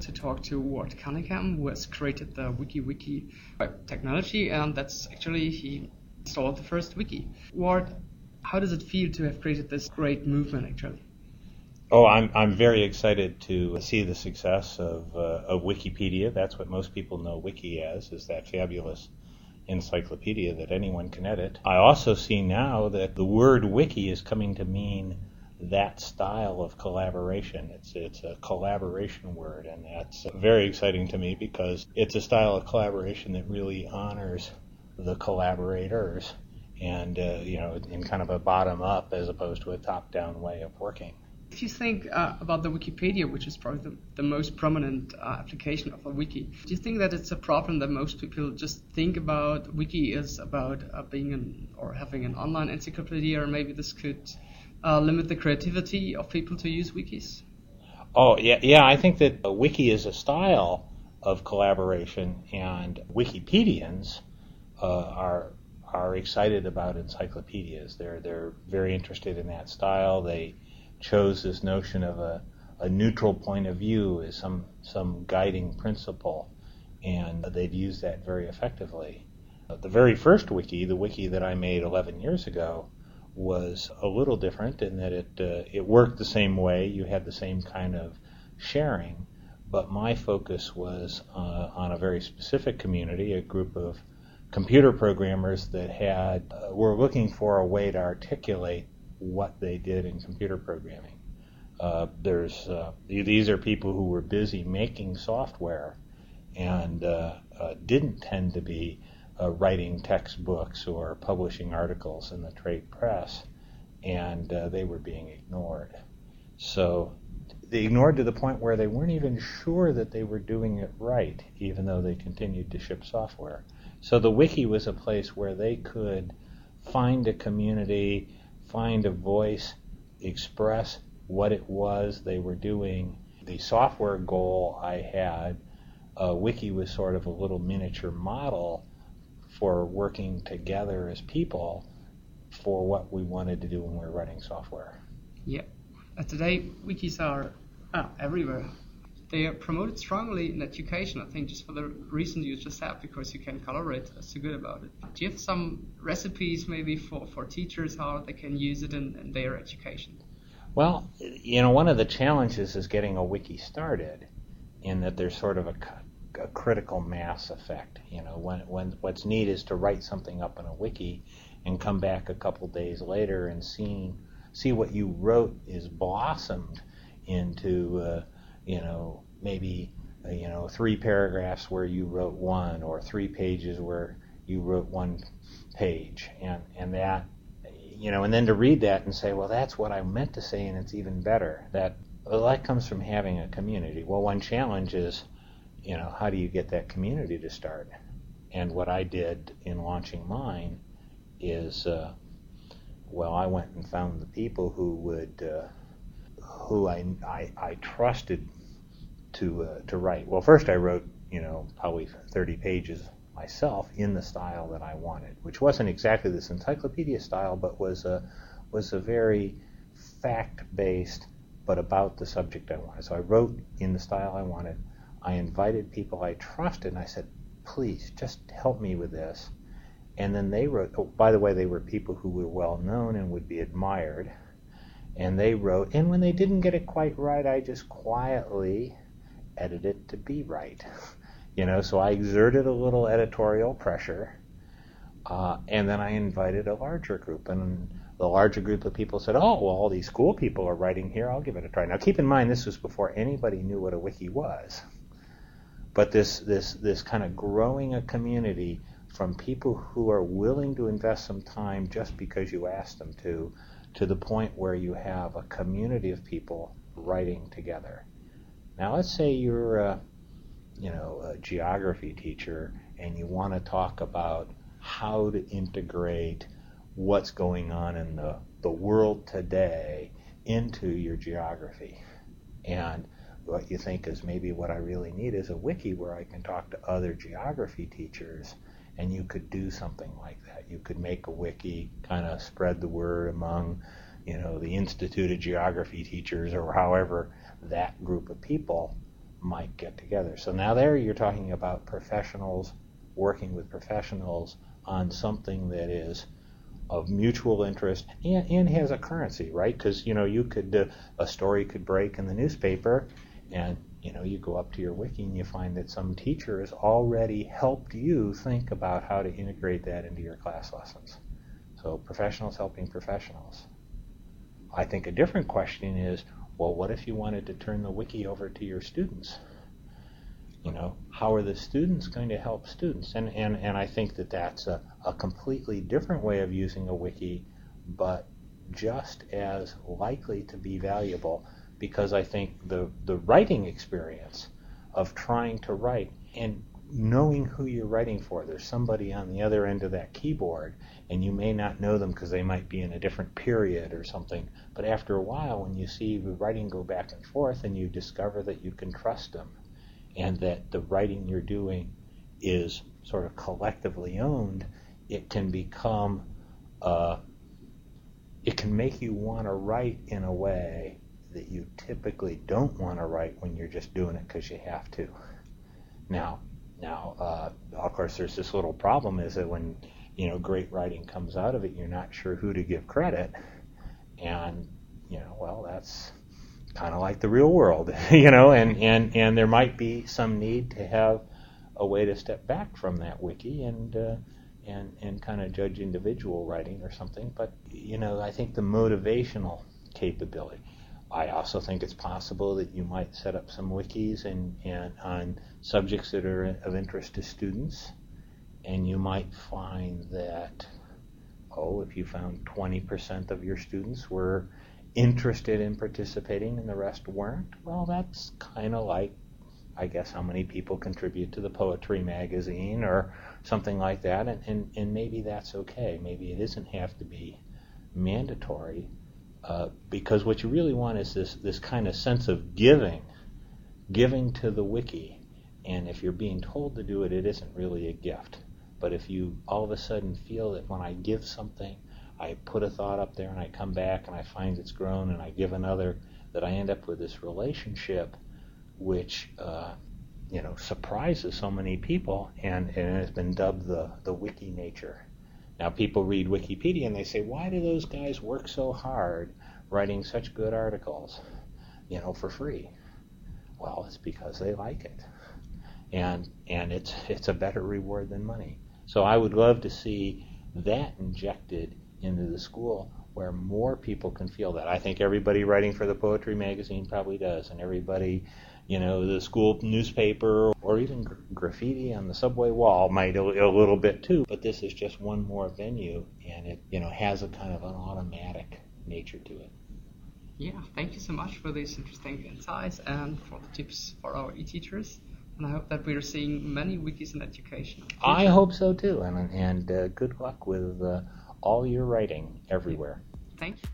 to talk to Ward Cunningham, who has created the WikiWiki technology, and that's actually he installed the first wiki. Ward, how does it feel to have created this great movement actually? Oh, I'm I'm very excited to see the success of uh, of Wikipedia. That's what most people know Wiki as, is that fabulous encyclopedia that anyone can edit. I also see now that the word wiki is coming to mean that style of collaboration. It's it's a collaboration word, and that's very exciting to me because it's a style of collaboration that really honors the collaborators, and uh, you know, in kind of a bottom up as opposed to a top down way of working. If you think uh, about the Wikipedia, which is probably the, the most prominent uh, application of a wiki, do you think that it's a problem that most people just think about wiki is about uh, being an or having an online encyclopedia, or maybe this could uh, limit the creativity of people to use wikis? Oh yeah, yeah. I think that a wiki is a style of collaboration, and Wikipedians uh, are are excited about encyclopedias. They're they're very interested in that style. They chose this notion of a, a neutral point of view as some some guiding principle, and they've used that very effectively. The very first wiki, the wiki that I made 11 years ago, was a little different in that it uh, it worked the same way. You had the same kind of sharing, but my focus was uh, on a very specific community, a group of computer programmers that had uh, were looking for a way to articulate what they did in computer programming. Uh, there's uh, these are people who were busy making software and uh, didn't tend to be uh, writing textbooks or publishing articles in the trade press, and uh, they were being ignored. So they ignored to the point where they weren't even sure that they were doing it right, even though they continued to ship software. So the wiki was a place where they could find a community find a voice, express what it was they were doing. The software goal I had, uh, Wiki was sort of a little miniature model for working together as people for what we wanted to do when we were writing software. Yeah. Today, wikis are uh, everywhere they are promoted strongly in education, I think, just for the reason you just said, because you can collaborate so good about it. Do you have some recipes maybe for, for teachers how they can use it in, in their education? Well, you know, one of the challenges is getting a wiki started in that there's sort of a, a critical mass effect. You know, when, when what's neat is to write something up in a wiki and come back a couple days later and see, see what you wrote is blossomed into. Uh, you know, maybe uh, you know three paragraphs where you wrote one, or three pages where you wrote one page, and and that you know, and then to read that and say, well, that's what I meant to say, and it's even better. That well, that comes from having a community. Well, one challenge is, you know, how do you get that community to start? And what I did in launching mine is, uh, well, I went and found the people who would, uh, who I, I, I trusted to uh, to write. Well, first I wrote, you know, probably 30 pages myself in the style that I wanted, which wasn't exactly this encyclopedia style, but was a was a very fact-based, but about the subject I wanted. So I wrote in the style I wanted. I invited people I trusted, and I said, "Please, just help me with this." And then they wrote. Oh, by the way, they were people who were well known and would be admired. And they wrote, and when they didn't get it quite right, I just quietly edited it to be right. You know, so I exerted a little editorial pressure, uh, and then I invited a larger group, and the larger group of people said, "Oh, well, all these cool people are writing here. I'll give it a try." Now, keep in mind, this was before anybody knew what a wiki was, but this this this kind of growing a community from people who are willing to invest some time just because you asked them to, to the point where you have a community of people writing together. Now, let's say you're a, you know, a geography teacher and you want to talk about how to integrate what's going on in the, the world today into your geography. And what you think is maybe what I really need is a wiki where I can talk to other geography teachers and you could do something like that. You could make a wiki, kind of spread the word among, you know, the Institute of Geography teachers or however that group of people might get together. So now there you're talking about professionals working with professionals on something that is of mutual interest and, and has a currency, right? Because you know you could uh, a story could break in the newspaper, and you know you go up to your wiki and you find that some teacher has already helped you think about how to integrate that into your class lessons. So professionals helping professionals. I think a different question is, well, what if you wanted to turn the wiki over to your students? You know, how are the students going to help students? And, and, and I think that that's a, a completely different way of using a wiki, but just as likely to be valuable because I think the, the writing experience of trying to write and knowing who you're writing for. There's somebody on the other end of that keyboard, and you may not know them because they might be in a different period or something. But after a while, when you see the writing go back and forth, and you discover that you can trust them, and that the writing you're doing is sort of collectively owned, it can become, uh, it can make you want to write in a way that you typically don't want to write when you're just doing it because you have to. Now, now, uh, of course, there's this little problem: is that when you know great writing comes out of it, you're not sure who to give credit, and you know, well, that's kind of like the real world, you know, and, and, and there might be some need to have a way to step back from that wiki and uh, and and kind of judge individual writing or something. But you know, I think the motivational capability. I also think it's possible that you might set up some wikis and, and on subjects that are of interest to students, and you might find that oh, if you found 20% of your students were interested in participating and the rest weren't, well, that's kind of like, I guess, how many people contribute to the poetry magazine or something like that. And, and, and maybe that's okay. Maybe it doesn't have to be mandatory uh, because what you really want is this, this kind of sense of giving, giving to the wiki. And if you're being told to do it, it isn't really a gift. But if you all of a sudden feel that when I give something, I put a thought up there and I come back and I find it's grown and I give another, that I end up with this relationship which uh, you know surprises so many people and, and it has been dubbed the, the wiki nature. Now people read Wikipedia and they say, why do those guys work so hard writing such good articles, you know, for free? Well, it's because they like it. And and it's it's a better reward than money. So I would love to see that injected into the school where more people can feel that. I think everybody writing for the poetry magazine probably does, and everybody, you know, the school newspaper or even gra- graffiti on the subway wall might a, a little bit too. But this is just one more venue, and it, you know, has a kind of an automatic nature to it. Yeah, thank you so much for these interesting insights and for the tips for our e-teachers. And I hope that we're seeing many wikis in education. I hope so too, and and uh, good luck with. Uh, all your writing everywhere. Thank you.